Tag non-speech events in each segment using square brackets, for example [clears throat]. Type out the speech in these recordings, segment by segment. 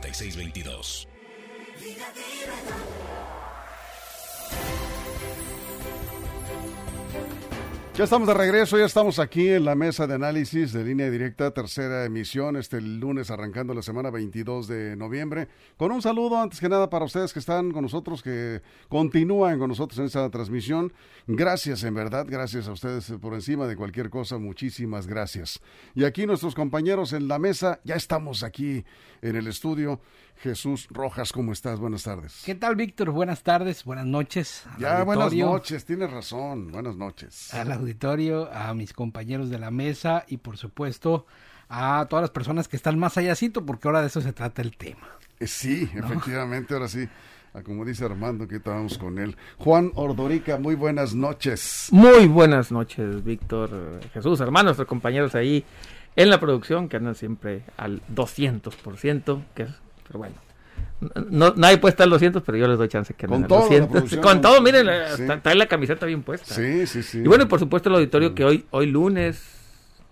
466622. Ya estamos de regreso, ya estamos aquí en la mesa de análisis de línea directa, tercera emisión, este lunes arrancando la semana 22 de noviembre. Con un saludo antes que nada para ustedes que están con nosotros, que continúan con nosotros en esta transmisión. Gracias, en verdad, gracias a ustedes por encima de cualquier cosa, muchísimas gracias. Y aquí nuestros compañeros en la mesa, ya estamos aquí en el estudio. Jesús Rojas, ¿cómo estás? Buenas tardes. ¿Qué tal, Víctor? Buenas tardes, buenas noches. Ya, buenas noches, tienes razón, buenas noches. Al auditorio, a mis compañeros de la mesa y, por supuesto, a todas las personas que están más allácito, porque ahora de eso se trata el tema. Eh, sí, efectivamente, ahora sí. Ah, como dice Armando, que estábamos con él. Juan Ordorica, muy buenas noches. Muy buenas noches, Víctor, Jesús, hermanos, nuestros compañeros ahí en la producción que andan siempre al 200%, que es pero bueno. No, nadie puede estar al 200, pero yo les doy chance que Con 200. la Con todo, miren, Sí. está- trae la camiseta bien puesta. Sí, sí, sí. Y bueno, y por supuesto el auditorio que hoy, hoy lunes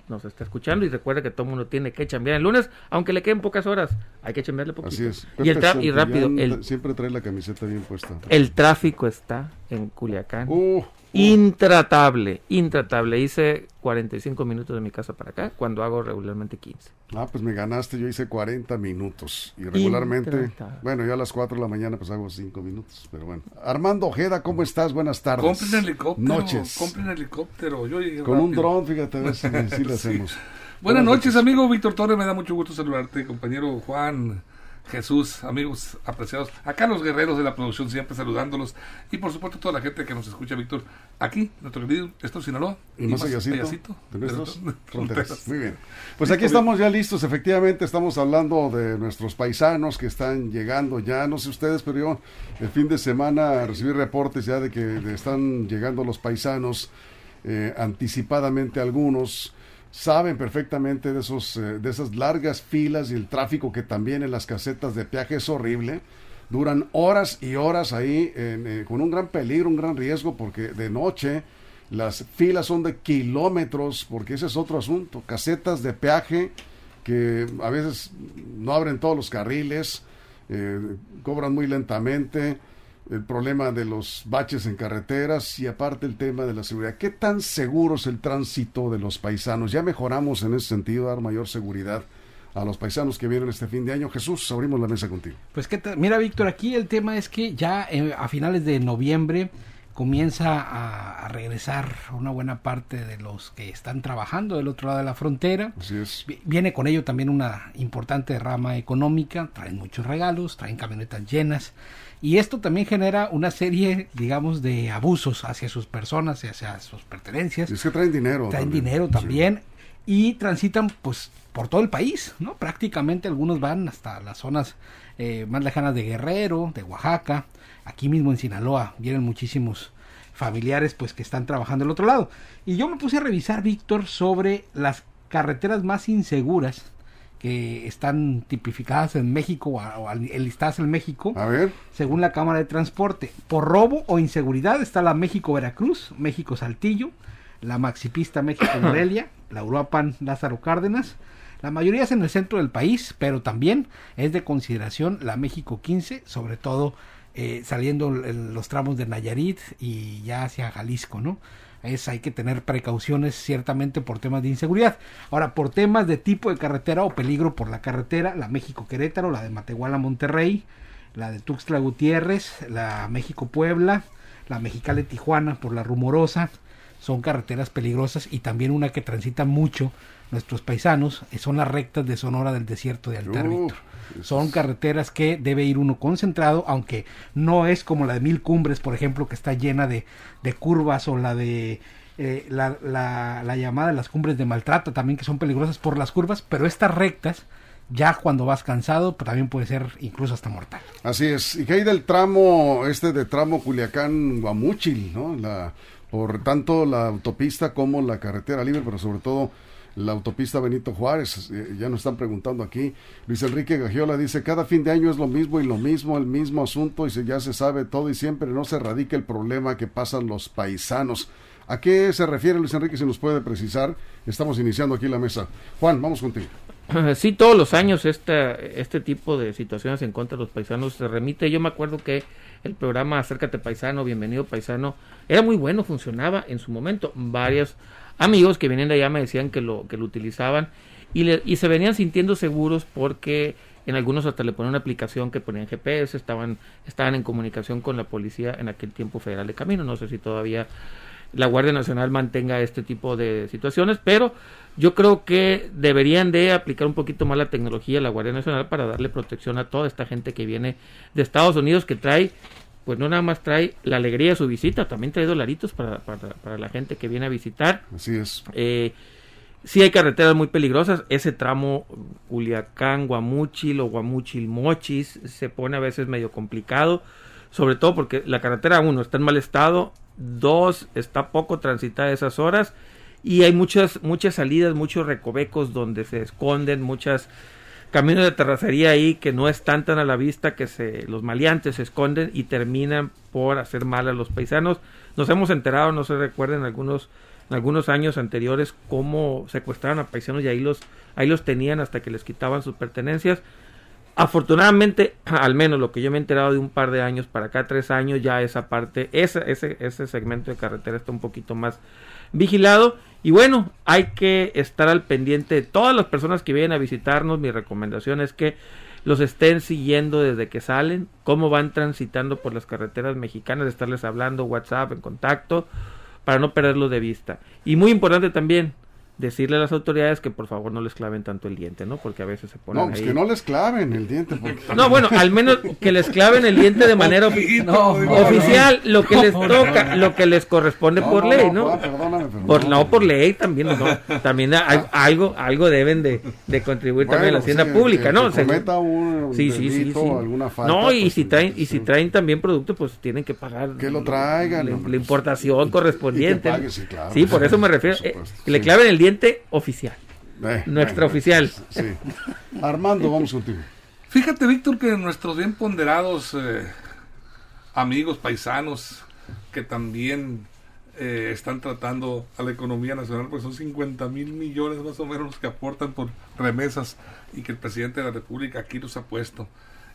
nos está escuchando y recuerda que todo mundo tiene que chambear el lunes, aunque le queden pocas horas, hay que chambearle poquito. Así es. Y, el y rápido, el, siempre trae la camiseta bien puesta. el tráfico está en Culiacán. Uh, Intratable, intratable. Hice 45 minutos de mi casa para acá, cuando hago regularmente 15. ah, pues me ganaste, yo hice 40 minutos. Y regularmente, Intratable. bueno, yo a las 4 de la mañana pues hago 5 minutos, pero bueno. Armando Ojeda, ¿cómo estás? Buenas tardes. Compren helicóptero. Noches. Compren helicóptero. Yo llegué Con un dron, fíjate, a ver si, si le [laughs] Sí. hacemos. Buenas noches, amigo Víctor Torres. Me da mucho gusto saludarte, compañero Juan, Jesús, amigos apreciados. Acá los guerreros de la producción, siempre saludándolos. Y por supuesto, toda la gente que nos escucha, Víctor, aquí, nuestro querido Esto Sinaloa. Y más allácito allácito de nuestras de- [laughs] fronteras. Muy bien. Pues aquí estamos ya listos, efectivamente, estamos hablando de nuestros paisanos que están llegando ya, no sé ustedes, pero yo el fin de semana recibí reportes ya de que están llegando los paisanos eh, anticipadamente algunos. Saben perfectamente de, esos, eh, de esas largas filas y el tráfico que también en las casetas de peaje es horrible. Duran horas y horas ahí en, eh, con un gran peligro, un gran riesgo, porque de noche las filas son de kilómetros, porque ese es otro asunto. Casetas de peaje que a veces no abren todos los carriles, eh, cobran muy lentamente, el problema de los baches en carreteras y aparte el tema de la seguridad. ¿Qué tan seguro es el tránsito de los paisanos? Ya mejoramos en ese sentido, dar mayor seguridad a los paisanos que vienen este fin de año. Jesús, abrimos la mesa contigo. Pues que mira Víctor, aquí el tema es que ya eh, a finales de noviembre comienza a, a regresar una buena parte de los que están trabajando del otro lado de la frontera. Así es. Vi- Viene con ello también una importante rama económica, traen muchos regalos, traen camionetas llenas y esto también genera una serie, digamos, de abusos hacia sus personas y hacia sus pertenencias. Es que traen dinero. traen también. dinero Sí. también y transitan pues por todo el país, ¿no? Prácticamente algunos van hasta las zonas eh, más lejanas de Guerrero, de Oaxaca, aquí mismo en Sinaloa vienen muchísimos familiares pues que están trabajando del otro lado. Y yo me puse a revisar, Víctor, sobre las carreteras más inseguras que están tipificadas en México o, a- o al- listadas en México A ver, según la Cámara de Transporte. Por robo o inseguridad está la México-Veracruz, México-Saltillo, la Maxipista México-Morelia, [coughs] la Uruapan Lázaro Cárdenas. La mayoría es en el centro del país, pero también es de consideración la México 15, sobre todo eh, saliendo en los tramos de Nayarit y ya hacia Jalisco, ¿no? Es, hay que tener precauciones ciertamente por temas de inseguridad. Ahora, por temas de tipo de carretera o peligro por la carretera, la México Querétaro, la de Matehuala Monterrey, la de Tuxtla Gutiérrez, la México Puebla, la Mexicali Tijuana por la Rumorosa, son carreteras peligrosas y también una que transita mucho nuestros paisanos, eh, son las rectas de Sonora del desierto de Altar Uh, Víctor. Son carreteras que debe ir uno concentrado, aunque no es como la de Mil Cumbres, por ejemplo, que está llena de, de curvas o la de eh, la, la, la llamada de las cumbres de maltrata también, que son peligrosas por las curvas, pero estas rectas ya cuando vas cansado, pues también puede ser incluso hasta mortal. Así es. ¿Y qué hay del tramo, este de tramo Culiacán-Guamúchil, ¿no? La, por tanto la autopista como la carretera libre, pero sobre todo la autopista Benito Juárez. Eh, ya nos están preguntando aquí. Luis Enrique Gagiola dice, cada fin de año es lo mismo y lo mismo, el mismo asunto y se, ya se sabe todo y siempre no se radica el problema que pasan los paisanos. ¿A qué se refiere Luis Enrique? Si nos puede precisar. Estamos iniciando aquí la mesa. Juan, vamos contigo. [laughs] Sí, todos los años este, tipo de situaciones en contra de los paisanos se remite. Yo me acuerdo que el programa Acércate Paisano, Bienvenido Paisano, era muy bueno, funcionaba en su momento. Varios amigos que vienen de allá me decían que lo, que lo utilizaban y, le, y se venían sintiendo seguros porque en algunos hasta le ponían una aplicación que ponían GPS, estaban, estaban en comunicación con la policía en aquel tiempo federal de camino. No sé si todavía la Guardia Nacional mantenga este tipo de situaciones, pero yo creo que deberían de aplicar un poquito más la tecnología la Guardia Nacional para darle protección a toda esta gente que viene de Estados Unidos que trae pues no nada más trae la alegría de su visita, también trae dolaritos para, para, la gente que viene a visitar. Así es. Eh, sí hay carreteras muy peligrosas, ese tramo Culiacán, Guamúchil o Guamúchil Mochis se pone a veces medio complicado, sobre todo porque la carretera uno está en mal estado, dos está poco transitada esas horas y hay muchas muchas salidas, muchos recovecos donde se esconden muchas caminos de terracería ahí que no están tan a la vista que se los maleantes se esconden y terminan por hacer mal a los paisanos. Nos hemos enterado, no se recuerden algunos en algunos años anteriores cómo secuestraron a paisanos y ahí los ahí los tenían hasta que les quitaban sus pertenencias. Afortunadamente, [clears throat] al menos lo que yo me he enterado de un par de años para acá, tres años, ya esa parte, ese, ese, ese segmento de carretera está un poquito más vigilado. Y bueno, hay que estar al pendiente de todas las personas que vienen a visitarnos. Mi recomendación es que los estén siguiendo desde que salen, cómo van transitando por las carreteras mexicanas, estarles hablando, WhatsApp, en contacto, para no perderlos de vista. Y muy importante también, decirle a las autoridades que por favor no les claven tanto el diente, ¿no? Porque a veces se ponen No, pues que no les claven el diente. [laughs] No, bueno, al menos que les claven el diente de manera oficial, lo que les toca, lo que les corresponde por ley, ¿no? por, no, por ley también, no, también hay, algo algo deben de, de contribuir también a la hacienda pública, ¿no? Se cometa un sí, sí, sí, alguna falta, No, y pues, si traen y si traen también productos, pues tienen que pagar que lo traigan, la, importación correspondiente. sí, por eso me refiero, eh, que le claven el oficial. Eh, no extraoficial. Armando, vamos contigo. Fíjate, Víctor, que nuestros bien ponderados eh, amigos paisanos que también eh, están tratando a la economía nacional, pues son 50 mil millones más o menos los que aportan por remesas y que el presidente de la República aquí los ha puesto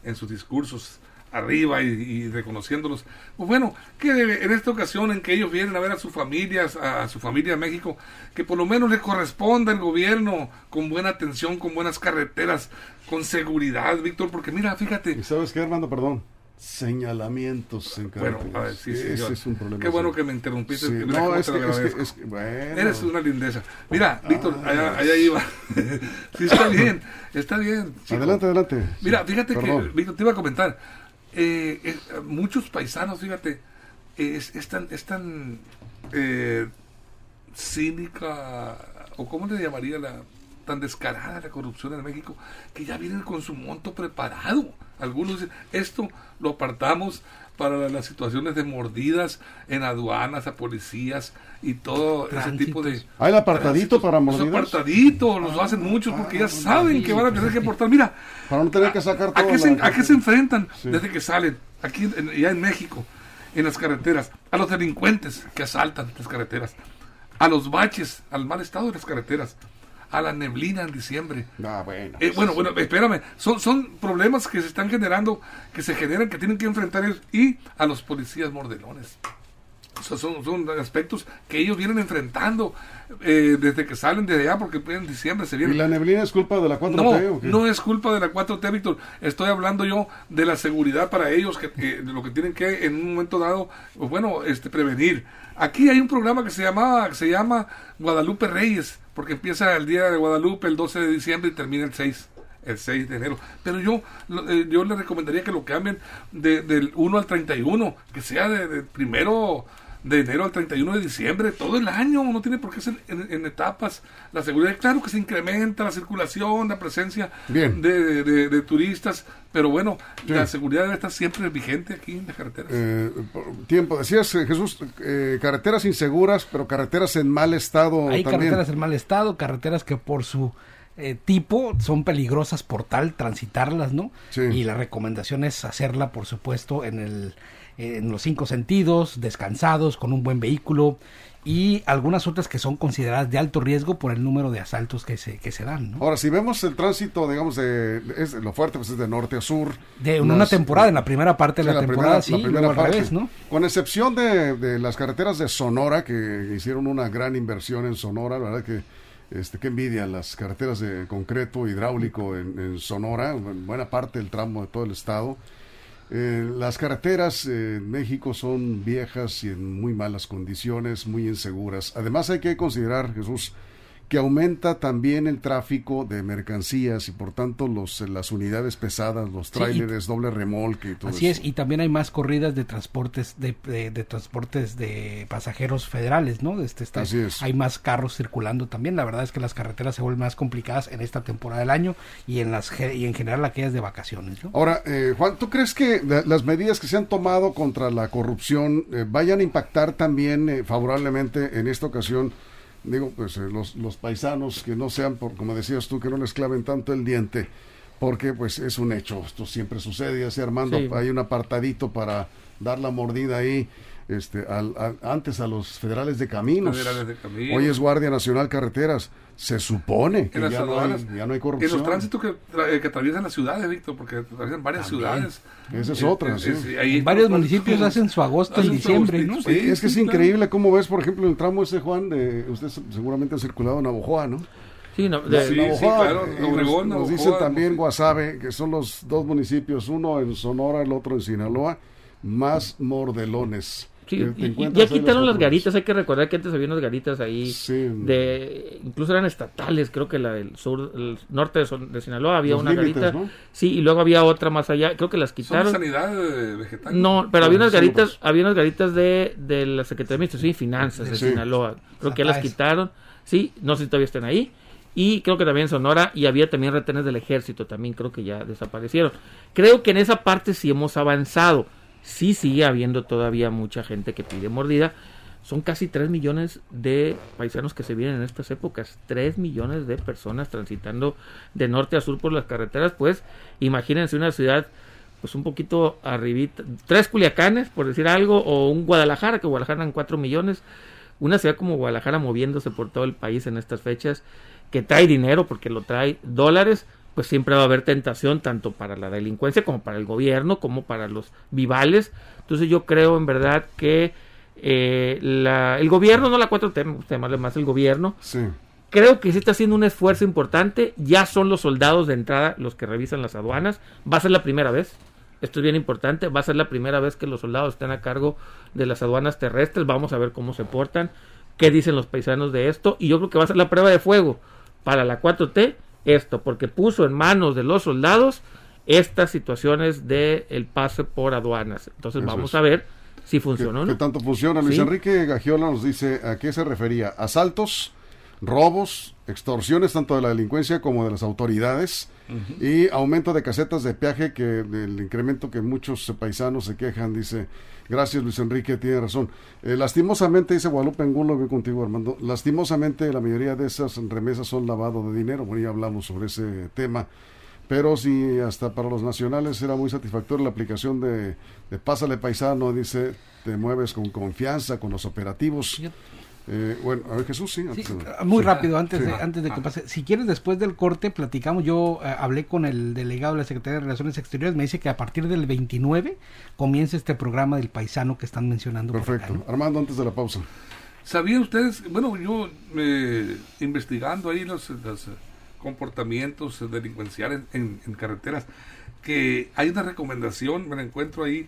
en sus discursos arriba y, reconociéndolos. Pues bueno, que en esta ocasión en que ellos vienen a ver a sus familias, a, su familia México, que por lo menos les corresponda el gobierno con buena atención, con buenas carreteras, con seguridad, Víctor, porque mira, fíjate. ¿Y sabes qué, Armando? Perdón señalamientos en Bueno, a ver, sí, Ese es un problema. Qué bueno que me interrumpiste. no, es que, es que, bueno. Eres una lindeza. Mira, Víctor, allá, allá, iba. [laughs] sí, está bien, está bien. Adelante, adelante. Mira, fíjate que, Víctor, te iba a comentar eh, eh, muchos paisanos, fíjate, es, tan, es tan eh, cínica, o cómo le llamaría la tan descarada la corrupción en México, que ya vienen con su monto preparado. Algunos dicen, esto lo apartamos para las situaciones de mordidas en aduanas a policías y todo ese tipo de... ¿Hay el apartadito para mordidas? Los apartaditos, los hacen muchos porque ya ah, saben que van a tener que portar. Mira, para no tener que sacar todo ¿a, qué se, ¿a qué se enfrentan desde que salen? Aquí, ya en México, en las carreteras, a los delincuentes que asaltan las carreteras, a los baches, al mal estado de las carreteras, a la neblina en diciembre. Ah, bueno. Eh, bueno, bueno, espérame. Son, son problemas que se están generando, que se generan, que tienen que enfrentar ellos y a los policías mordelones. O son, son aspectos que ellos vienen enfrentando eh, desde que salen de allá, porque en diciembre se viene. ¿Y la neblina es culpa de la 4T? No, no es culpa de la 4T, Víctor. Estoy hablando yo de la seguridad para ellos, que, de lo que tienen que en un momento dado, pues bueno, este prevenir. Aquí hay un programa que se, llama, que se llama Guadalupe Reyes porque empieza el día de Guadalupe el 12 de diciembre y termina el 6 el 6 de enero. Pero yo eh, yo le recomendaría que lo cambien de, del 1 al 31, que sea de, primero de enero al 31 de diciembre, todo el año, no tiene por qué ser en, etapas. La seguridad, claro que se incrementa la circulación, la presencia De, de, turistas, pero bueno, la seguridad debe estar siempre vigente aquí en las carreteras. Eh, tiempo, decías eh, Jesús, eh, carreteras inseguras, pero carreteras en mal estado. Hay carreteras en mal estado, carreteras que por su tipo son peligrosas por tal transitarlas, ¿no? Y la recomendación es hacerla, por supuesto, en el en los cinco sentidos, descansados, con un buen vehículo y algunas otras que son consideradas de alto riesgo por el número de asaltos que se, que se dan. Ahora, si vemos el tránsito, digamos, de, es, lo fuerte pues es de norte a sur. De una temporada, en la primera parte de la, temporada, sí, la primera ¿no? Con excepción de, de, las carreteras de Sonora, que hicieron una gran inversión en Sonora, la verdad que este, qué envidia las carreteras de concreto hidráulico en, en Sonora, en buena parte del tramo de todo el estado. Eh, las carreteras en México son viejas y en muy malas condiciones, muy inseguras. Además hay que considerar, Jesús, que aumenta también el tráfico de mercancías y por tanto los las unidades pesadas, los tráileres, doble remolque y todo Así es, y también hay más corridas de transportes de, de, transportes de pasajeros federales, ¿no? Este, este, así es. Hay más carros circulando también. La verdad es que las carreteras se vuelven más complicadas en esta temporada del año y en las y en general aquellas de vacaciones, ¿no? Ahora, eh, Juan, ¿tú crees que las medidas que se han tomado contra la corrupción eh, vayan a impactar también eh, favorablemente en esta ocasión digo, pues eh, los, los paisanos que no sean, por, como decías tú, que no les claven tanto el diente, porque pues es un hecho, esto siempre sucede, así Armando, hay un apartadito para dar la mordida ahí este, al, antes a los federales de caminos. Hoy es Guardia Nacional Carreteras. Se supone que ya no, hay, ya no, hay, corrupción. En los tránsitos que, eh, que atraviesan las ciudades, Víctor, porque atraviesan varias ciudades. Esa es otra, sí. varios municipios hacen su agosto en diciembre, ¿no? Sí, es que es increíble cómo ves, por ejemplo, el tramo ese, Juan, de usted seguramente ha circulado en Navojoa, ¿no? Sí, no, de, sí, claro, nos, dicen también Guasave, que son los dos municipios, uno en Sonora, el otro en Sinaloa, más mordelones ya quitaron las garitas, hay que recordar que antes había unas garitas ahí, de incluso eran estatales, creo que la del sur, el norte de, Sinaloa había una garita, sí, y luego había otra más allá, creo que las quitaron. sanidad vegetal? No, pero había unas garitas, había unas garitas de, de la Secretaría de Administración y Finanzas de Sinaloa, creo que ya las quitaron, sí, no sé si todavía están ahí. Y creo que también en Sonora, y había también retenes del ejército, también creo que ya desaparecieron. Creo que en esa parte sí hemos avanzado sí sigue habiendo todavía mucha gente que pide mordida. Son casi 3 millones de paisanos que se vienen en estas épocas. 3 millones de personas transitando de norte a sur por las carreteras. Pues imagínense una ciudad pues un poquito arribita. Tres Culiacanes, por decir algo, o un Guadalajara, que Guadalajara en 4 millones. Una ciudad como Guadalajara moviéndose por todo el país en estas fechas, que trae dinero porque lo trae dólares pues siempre va a haber tentación tanto para la delincuencia como para el gobierno, como para los vivales. Entonces yo creo en verdad que eh, la, el gobierno, no la 4T, usted más el gobierno, sí. creo que sí está haciendo un esfuerzo importante. Ya son los soldados de entrada los que revisan las aduanas. Va a ser la primera vez. Esto es bien importante. Va a ser la primera vez que los soldados estén a cargo de las aduanas terrestres. Vamos a ver cómo se portan, qué dicen los paisanos de esto. Y yo creo que va a ser la prueba de fuego para la 4T esto, porque puso en manos de los soldados estas situaciones de el pase por aduanas. Entonces vamos a ver si funciona o no. ¿Qué tanto funciona? Luis Enrique Gagiola nos dice a qué se refería. Asaltos, robos, extorsiones tanto de la delincuencia como de las autoridades y aumento de casetas de peaje que del incremento que muchos paisanos se quejan, dice Gracias, Luis Enrique, tiene razón. Eh, lastimosamente, dice Guadalupe Angulo, voy contigo, Armando. Lastimosamente, la mayoría de esas remesas son lavado de dinero. Bueno, ya hablamos sobre ese tema. Pero si hasta para los nacionales era muy satisfactoria la aplicación de, de Pásale Paisano, dice, te mueves con confianza con los operativos. Eh, bueno, a ver Jesús, sí. muy rápido, antes, de, antes de que pase. Si quieres, después del corte, platicamos. Yo eh, hablé con el delegado de la Secretaría de Relaciones Exteriores. Me dice que a partir del 29 comienza este programa del paisano que están mencionando. Perfecto. Armando, antes de la pausa. ¿Sabían ustedes? Bueno, yo eh, investigando ahí los, comportamientos delincuenciales en, en, carreteras, que hay una recomendación, me la encuentro ahí,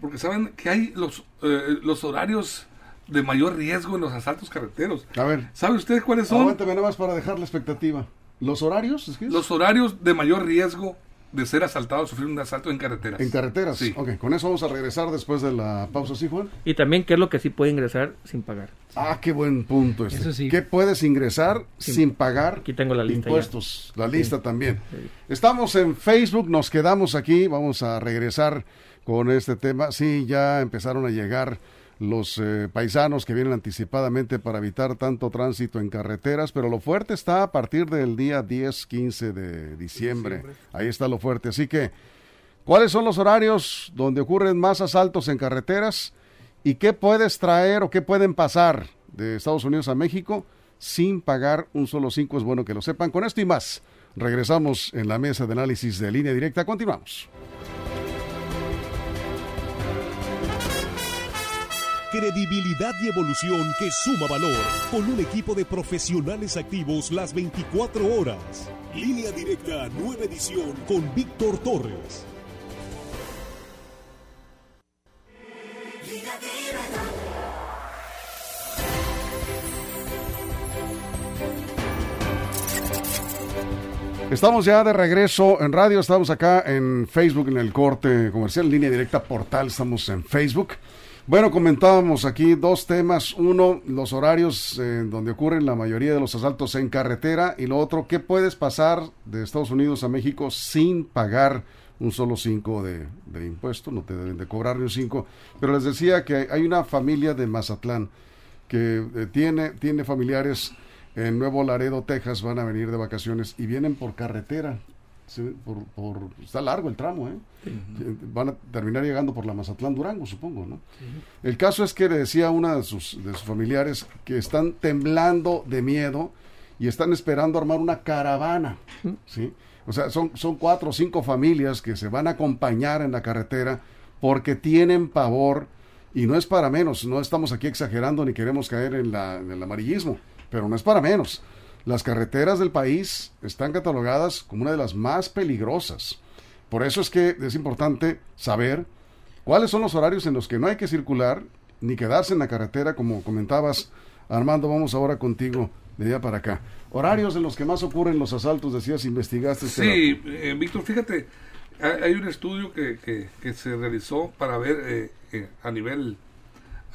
porque saben que hay los, los horarios de mayor riesgo en los asaltos carreteros. A ver. ¿Sabe usted cuáles son? Aguántame nada más para dejar la expectativa. ¿Los horarios? Los horarios de mayor riesgo de ser asaltado, sufrir un asalto en carreteras. En carreteras. Sí. Ok, con eso vamos a regresar después de la pausa, ¿sí, Juan? Y también qué es lo que sí puede ingresar sin pagar. Ah, qué buen punto este. Eso sí. ¿Qué puedes ingresar sin, pagar Aquí tengo la lista impuestos? La lista también. Estamos en Facebook, nos quedamos aquí, vamos a regresar con este tema. Sí, ya empezaron a llegar los eh, paisanos que vienen anticipadamente para evitar tanto tránsito en carreteras, pero lo fuerte está a partir del día 10, 15 de diciembre. Ahí está lo fuerte. Así que, ¿cuáles son los horarios donde ocurren más asaltos en carreteras? ¿Y qué puedes traer o qué pueden pasar de Estados Unidos a México sin pagar un solo cinco? Es bueno que lo sepan. Con esto y más, regresamos en la mesa de análisis de línea directa. Continuamos. Credibilidad y evolución que suma valor con un equipo de profesionales activos las 24 horas. Línea directa, nueva edición con Víctor Torres. Estamos ya de regreso en radio, estamos acá en Facebook, en el corte comercial, línea directa portal, estamos en Facebook. Bueno, comentábamos aquí dos temas. Uno, los horarios en donde ocurren la mayoría de los asaltos en carretera. Y lo otro, ¿qué puedes pasar de Estados Unidos a México sin pagar un solo 5 de, de impuesto? No te deben de cobrar ni un 5. Pero les decía que hay una familia de Mazatlán que eh, tiene, tiene familiares en Nuevo Laredo, Texas. Van a venir de vacaciones y vienen por carretera. Por, por- está largo el tramo, ¿eh? Van a terminar llegando por la Mazatlán Durango, supongo, ¿no? El caso es que le decía a una de sus, de sus familiares que están temblando de miedo y están esperando armar una caravana, ¿sí? O sea, son, son cuatro o cinco familias que se van a acompañar en la carretera porque tienen pavor y no es para menos, no estamos aquí exagerando ni queremos caer en, la, en el amarillismo, pero no es para menos. Las carreteras del país están catalogadas como una de las más peligrosas. Por eso es que es importante saber cuáles son los horarios en los que no hay que circular ni quedarse en la carretera, como comentabas. Armando, vamos ahora contigo de allá para acá. Horarios en los que más ocurren los asaltos, decías, investigaste. Sí, eh, Víctor, fíjate, hay, un estudio que, que, que se realizó para ver eh, eh, a nivel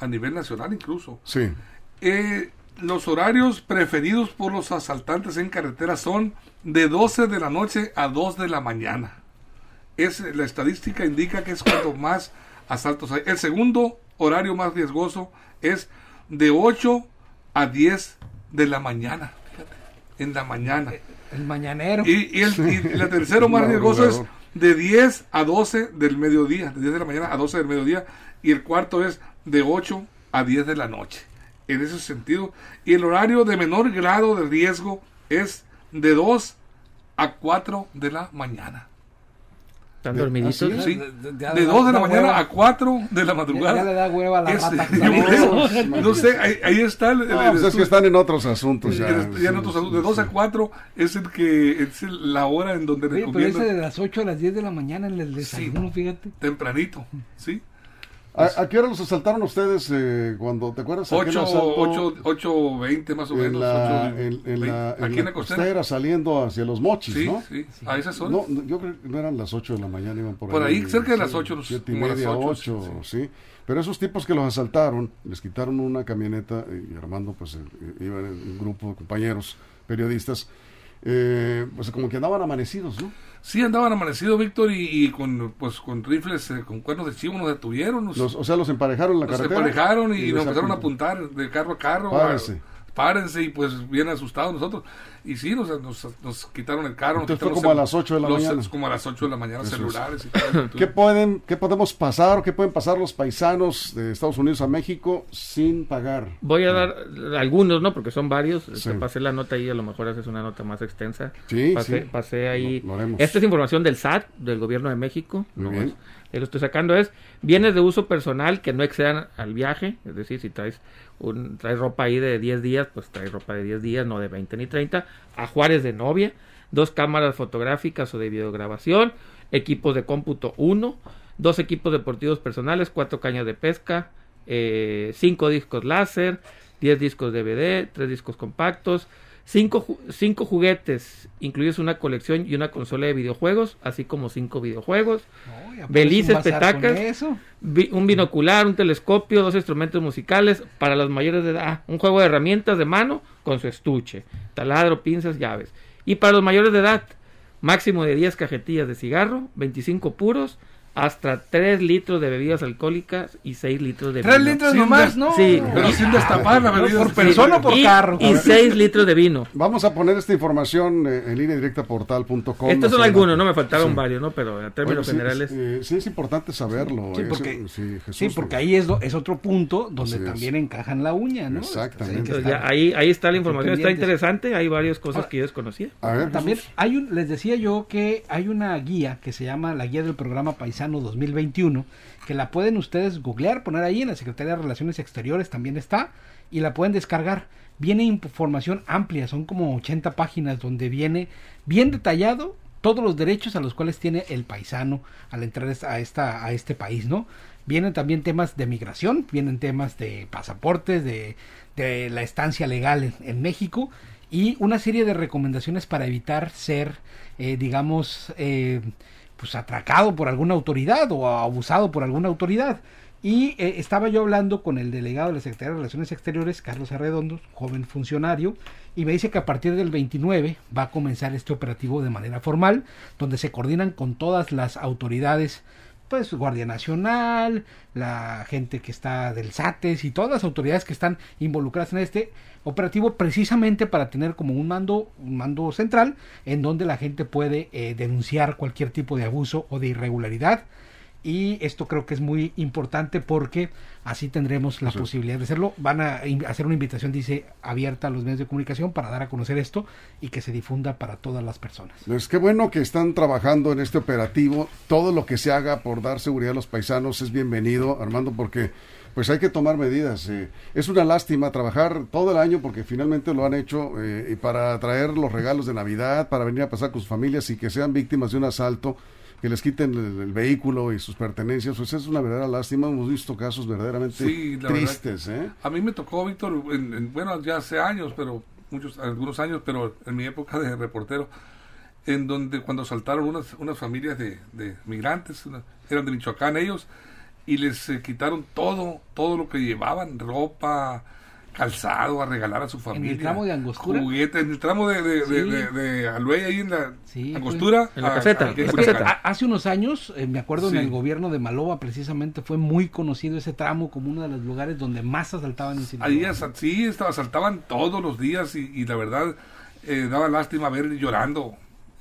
a nivel nacional incluso. Sí, Eh, los horarios preferidos por los asaltantes en carretera son de 12 de la noche a 2 de la mañana. Es, la estadística indica que es cuando más asaltos hay. El segundo horario más riesgoso es de 8 a 10 de la mañana. Fíjate, en la mañana. El mañanero. Y, y el, y la tercero más riesgoso es de 10 a 12 del mediodía, de 10 de la mañana a 12 del mediodía, y el cuarto es de 8 a 10 de la noche. En ese sentido, y el horario de menor grado de riesgo es de 2 a 4 de la mañana. ¿Están De- dormiditos? ¿ah, Sí, Ya de le 2 de la mañana hueva. a 4 de la Ya, madrugada. ya le da hueva a la Es- rata. [laughs] no sé, ahí, ahí está el, el- No, el pues es que están en otros asuntos ya. Ya, ya en Sí, otros sí, asuntos, de 2 a sí. 4 es el que es el- la hora en donde Oye, pero recomiendan ese de las 8 a las 10 de la mañana en el desayuno, fíjate. tempranito, ¿sí? ¿A, a qué hora los asaltaron ustedes eh, cuando, te acuerdas? aquel 8, asalto 8, 8, 20 más o en menos. la, 8, en, en la, aquí la en la costera. costera saliendo hacia los mochis, Sí, ¿no? sí, a esas horas. No, yo creo que no eran las 8 de la mañana, iban por, Por ahí, cerca de las sí, 8, los- siete y media, 8, 8, sí. Pero esos tipos que los asaltaron, les quitaron una camioneta y Armando, pues, eh, iba en un grupo de compañeros periodistas, eh, pues como que andaban amanecidos, ¿no? Sí, andaban amanecidos, Víctor, y, y con, pues, con rifles, eh, con cuernos de chivo, nos detuvieron. Nos, Los, o sea, los emparejaron en la nos carretera. emparejaron y, les nos empezaron a apunt- apuntar de carro a carro. A- párense, y pues bien asustados nosotros. Y sí, nos, nos, nos quitaron el carro. nos Entonces fue quitaron como a las 8 de la los- mañana. Como a las 8 de la mañana, Eso es. celulares y todo. ¿Qué, pueden, ¿Qué podemos pasar o qué pueden pasar los paisanos de Estados Unidos a México sin pagar? Voy a dar algunos, ¿no? Porque son varios. Sí. Te pasé la nota ahí, a lo mejor haces una nota más extensa. Sí, pasé, sí. pasé ahí. Lo- lo haremos. Esta es información del SAT, del gobierno de México. Muy no bien. lo estoy sacando. Es bienes de uso personal que no excedan al viaje. Es decir, si traes, un, traes ropa ahí de 10 días, pues traes ropa de 10 días, no de 20 ni 30. Ajuares de novia, dos cámaras fotográficas o de videograbación, equipos de cómputo 1, dos equipos deportivos personales, cuatro cañas de pesca, eh, cinco discos láser, 10 discos DVD, tres discos compactos, cinco, cinco juguetes, incluidos una colección y una consola de videojuegos, así como cinco videojuegos, Belices, petacas. vi- un binocular, un telescopio, dos instrumentos musicales para los mayores de edad, ah, un juego de herramientas de mano con su estuche, taladro, pinzas, llaves. Y para los mayores de edad, máximo de 10 cajetillas de cigarro, 25 puros, hasta 3 litros de bebidas alcohólicas y 6 litros de Tres vino. litros Sí, nomás, no. Sí. Pero sin destapar la bebida. por persona o por y, carro. Y 6 litros de vino. Vamos a poner esta información eh, en línea directa portal.com. Estos son algunos, no me faltaron Sí. varios, ¿no? Pero en términos sí, generales. eh, sí, es importante saberlo. Sí, eh, porque- sí, Jesús, Sí, porque ahí es, lo- es otro punto donde es. también encajan la uña, ¿no? Exactamente. Entonces, ya ahí, ahí está la información, está interesante, hay varias cosas Ahora- que yo desconocía. A ver, También Jesús. hay un, les decía yo que hay una guía que se llama la guía del programa Paisano 2021, que la pueden ustedes googlear, poner ahí en la Secretaría de Relaciones Exteriores también está, y la pueden descargar. Viene información amplia, son como 80 páginas donde viene bien detallado todos los derechos a los cuales tiene el paisano al entrar a, esta, a este país, ¿no? Vienen también temas de migración, vienen temas de pasaportes, de, de la estancia legal en, en México y una serie de recomendaciones para evitar ser, eh, digamos, eh, pues atracado por alguna autoridad o abusado por alguna autoridad. Y eh, estaba yo hablando con el delegado de la Secretaría de Relaciones Exteriores, Carlos Arredondo, joven funcionario, y me dice que a partir del 29 va a comenzar este operativo de manera formal, donde se coordinan con todas las autoridades, pues Guardia Nacional, la gente que está del SATES y todas las autoridades que están involucradas en este operativo precisamente para tener como un mando, un mando central en donde la gente puede eh, denunciar cualquier tipo de abuso o de irregularidad y esto creo que es muy importante porque así tendremos la Sí. posibilidad de hacerlo. Van a hacer una invitación, dice, abierta a los medios de comunicación para dar a conocer esto y que se difunda para todas las personas. Pues qué bueno que están trabajando en este operativo. Todo lo que se haga por dar seguridad a los paisanos es bienvenido, Armando, porque pues hay que tomar medidas. eh. Es una lástima trabajar todo el año porque finalmente lo han hecho eh, y para traer los regalos de Navidad, para venir a pasar con sus familias y que sean víctimas de un asalto, que les quiten el, el vehículo y sus pertenencias. Pues es una verdadera lástima. Hemos visto casos verdaderamente Sí, tristes. ¿eh? A mí me tocó, Víctor, en- en- bueno, ya hace años, pero muchos, algunos años, pero en mi época de reportero, en donde cuando saltaron unas, unas familias de, de migrantes, una- eran de Michoacán ellos, y les eh, quitaron todo, todo lo que llevaban, ropa, calzado, a regalar a su familia. tramo de Angostura? Juguetes, en el tramo de, de, de, Sí. de- de Aluey, ahí en la Sí, Angostura. En la a- caseta, en la caseta. Ha- Hace unos años, eh, me acuerdo Sí. en el gobierno de Maloba, precisamente fue muy conocido ese tramo como uno de los lugares donde más asaltaban en Sinaloa. Ahí asa- sí, estaba, asaltaban todos los días y, y la verdad eh, daba lástima ver llorando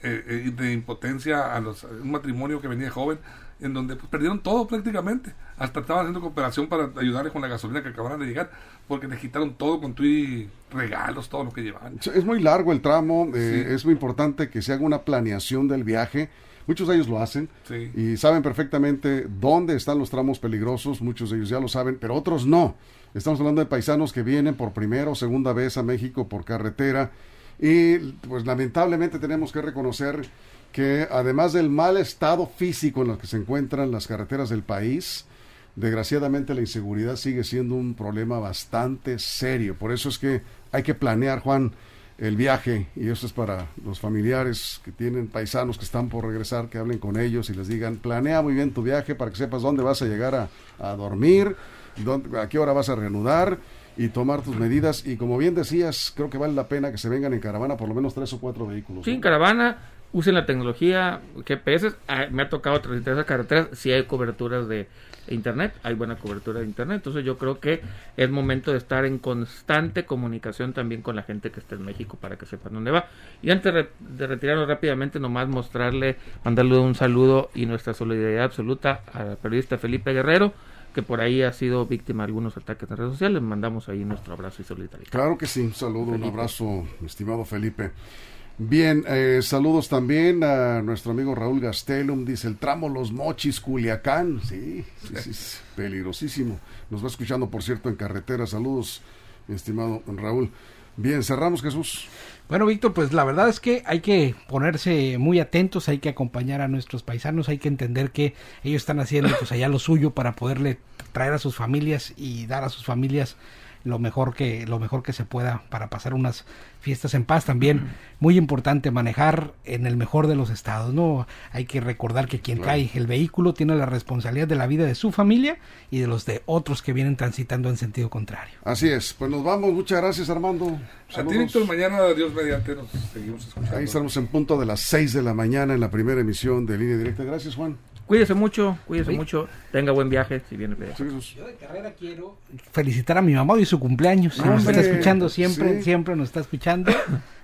eh, eh, de impotencia a los, a un matrimonio que venía joven en donde pues, perdieron todo prácticamente. Hasta estaban haciendo cooperación para ayudarles con la gasolina que acababan de llegar porque les quitaron todo con tu y regalos, todo lo que llevaban. Es muy largo el tramo, eh, Sí. es muy importante que se haga una planeación del viaje. Muchos de ellos lo hacen Sí. y saben perfectamente dónde están los tramos peligrosos, muchos de ellos ya lo saben, pero otros no. Estamos hablando de paisanos que vienen por primera o segunda vez a México por carretera y pues lamentablemente tenemos que reconocer que además del mal estado físico en el que se encuentran las carreteras del país, desgraciadamente la inseguridad sigue siendo un problema bastante serio. Por eso es que hay que planear, Juan, el viaje y eso es para los familiares que tienen paisanos que están por regresar, que hablen con ellos y les digan, planea muy bien tu viaje para que sepas dónde vas a llegar a, a dormir, dónde- a qué hora vas a reanudar y tomar tus medidas. Y como bien decías, creo que vale la pena que se vengan en caravana por lo menos tres o cuatro vehículos. Sí, ¿no? en caravana, usen la tecnología GPS. Ah, me ha tocado transitar esas carreteras. Si hay coberturas de internet, hay buena cobertura de internet. Entonces yo creo que es momento de estar en constante comunicación también con la gente que está en México para que sepan dónde va. Y antes de retirarnos rápidamente, nomás mostrarle, mandarle un saludo y nuestra solidaridad absoluta al periodista Felipe Guerrero que por ahí ha sido víctima de algunos ataques en redes sociales. Mandamos ahí nuestro abrazo y solidaridad. Claro que sí, un saludo, un abrazo, estimado Felipe. Bien, eh, saludos también a nuestro amigo Raúl Gastelum, dice el tramo Los Mochis, Culiacán, sí, sí, sí, sí, peligrosísimo. Nos va escuchando, por cierto, en carretera. Saludos, mi estimado Raúl. Bien, cerramos, Jesús. Bueno, Víctor, pues la verdad es que hay que ponerse muy atentos, hay que acompañar a nuestros paisanos, hay que entender que ellos están haciendo pues allá lo suyo para poderle traer a sus familias y dar a sus familias lo mejor que lo mejor que se pueda para pasar unas fiestas en paz también muy importante manejar en el mejor de los estados no hay que recordar que quien cae el vehículo tiene la responsabilidad de la vida de su familia y de los de otros que vienen transitando en sentido contrario Así es, pues nos vamos, muchas gracias Armando. A ti, mañana, Dios mediante, nos seguimos escuchando. Ahí estamos en punto de las 6 de la mañana en la primera emisión de Línea Directa. Gracias Juan. Cuídese mucho, cuídese Sí. mucho. Tenga buen viaje si viene. Sí, Jesús. Yo de carrera quiero felicitar a mi mamá hoy su cumpleaños. Nos está escuchando siempre, sí. siempre nos está escuchando.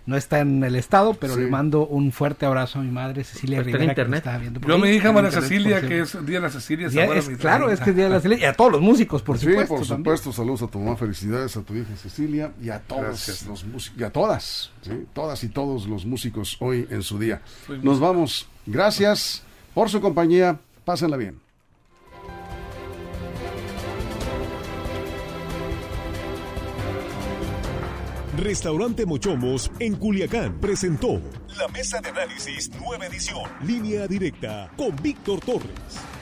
No está en el estado, pero Sí. le mando un fuerte abrazo a mi madre Cecilia Está en Rivera que está viendo. por Yo, ahí. mi hija En María Cecilia, por que es Día de la Cecilia. Es- claro, es que es Día de la Cecilia. Y a todos los músicos, por Sí, supuesto. por también. supuesto, saludos a tu mamá, felicidades a tu hija Cecilia y a todos Gracias. los músicos, y a todas, ¿sí? todas y todos los músicos hoy en su día. Soy Nos vamos, gracias por su compañía, pásenla bien. Restaurante Mochomos en Culiacán presentó la mesa de análisis nueva edición. Línea directa con Víctor Torres.